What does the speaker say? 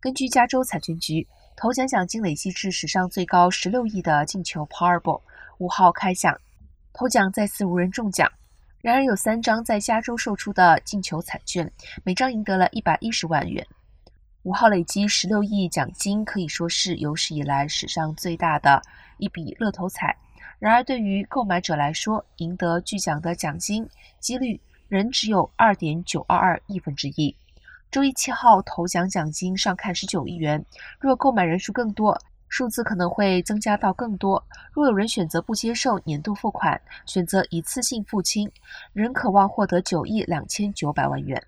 根据加州彩券局，头奖奖金累计至史上最高十六亿的进球 Powerball 五号开奖，头奖再次无人中奖。然而，有三张在加州售出的进球彩券，每张赢得了一百一十万元。五号累积十六亿奖金，可以说是有史以来史上最大的一笔乐透彩。然而，对于购买者来说，赢得巨奖的奖金几率仍只有二点九二二亿分之一。周一七号头奖奖金上看十九亿元，若购买人数更多，数字可能会增加到更多。若有人选择不接受年度付款，选择一次性付清，仍渴望获得九亿两千九百万元。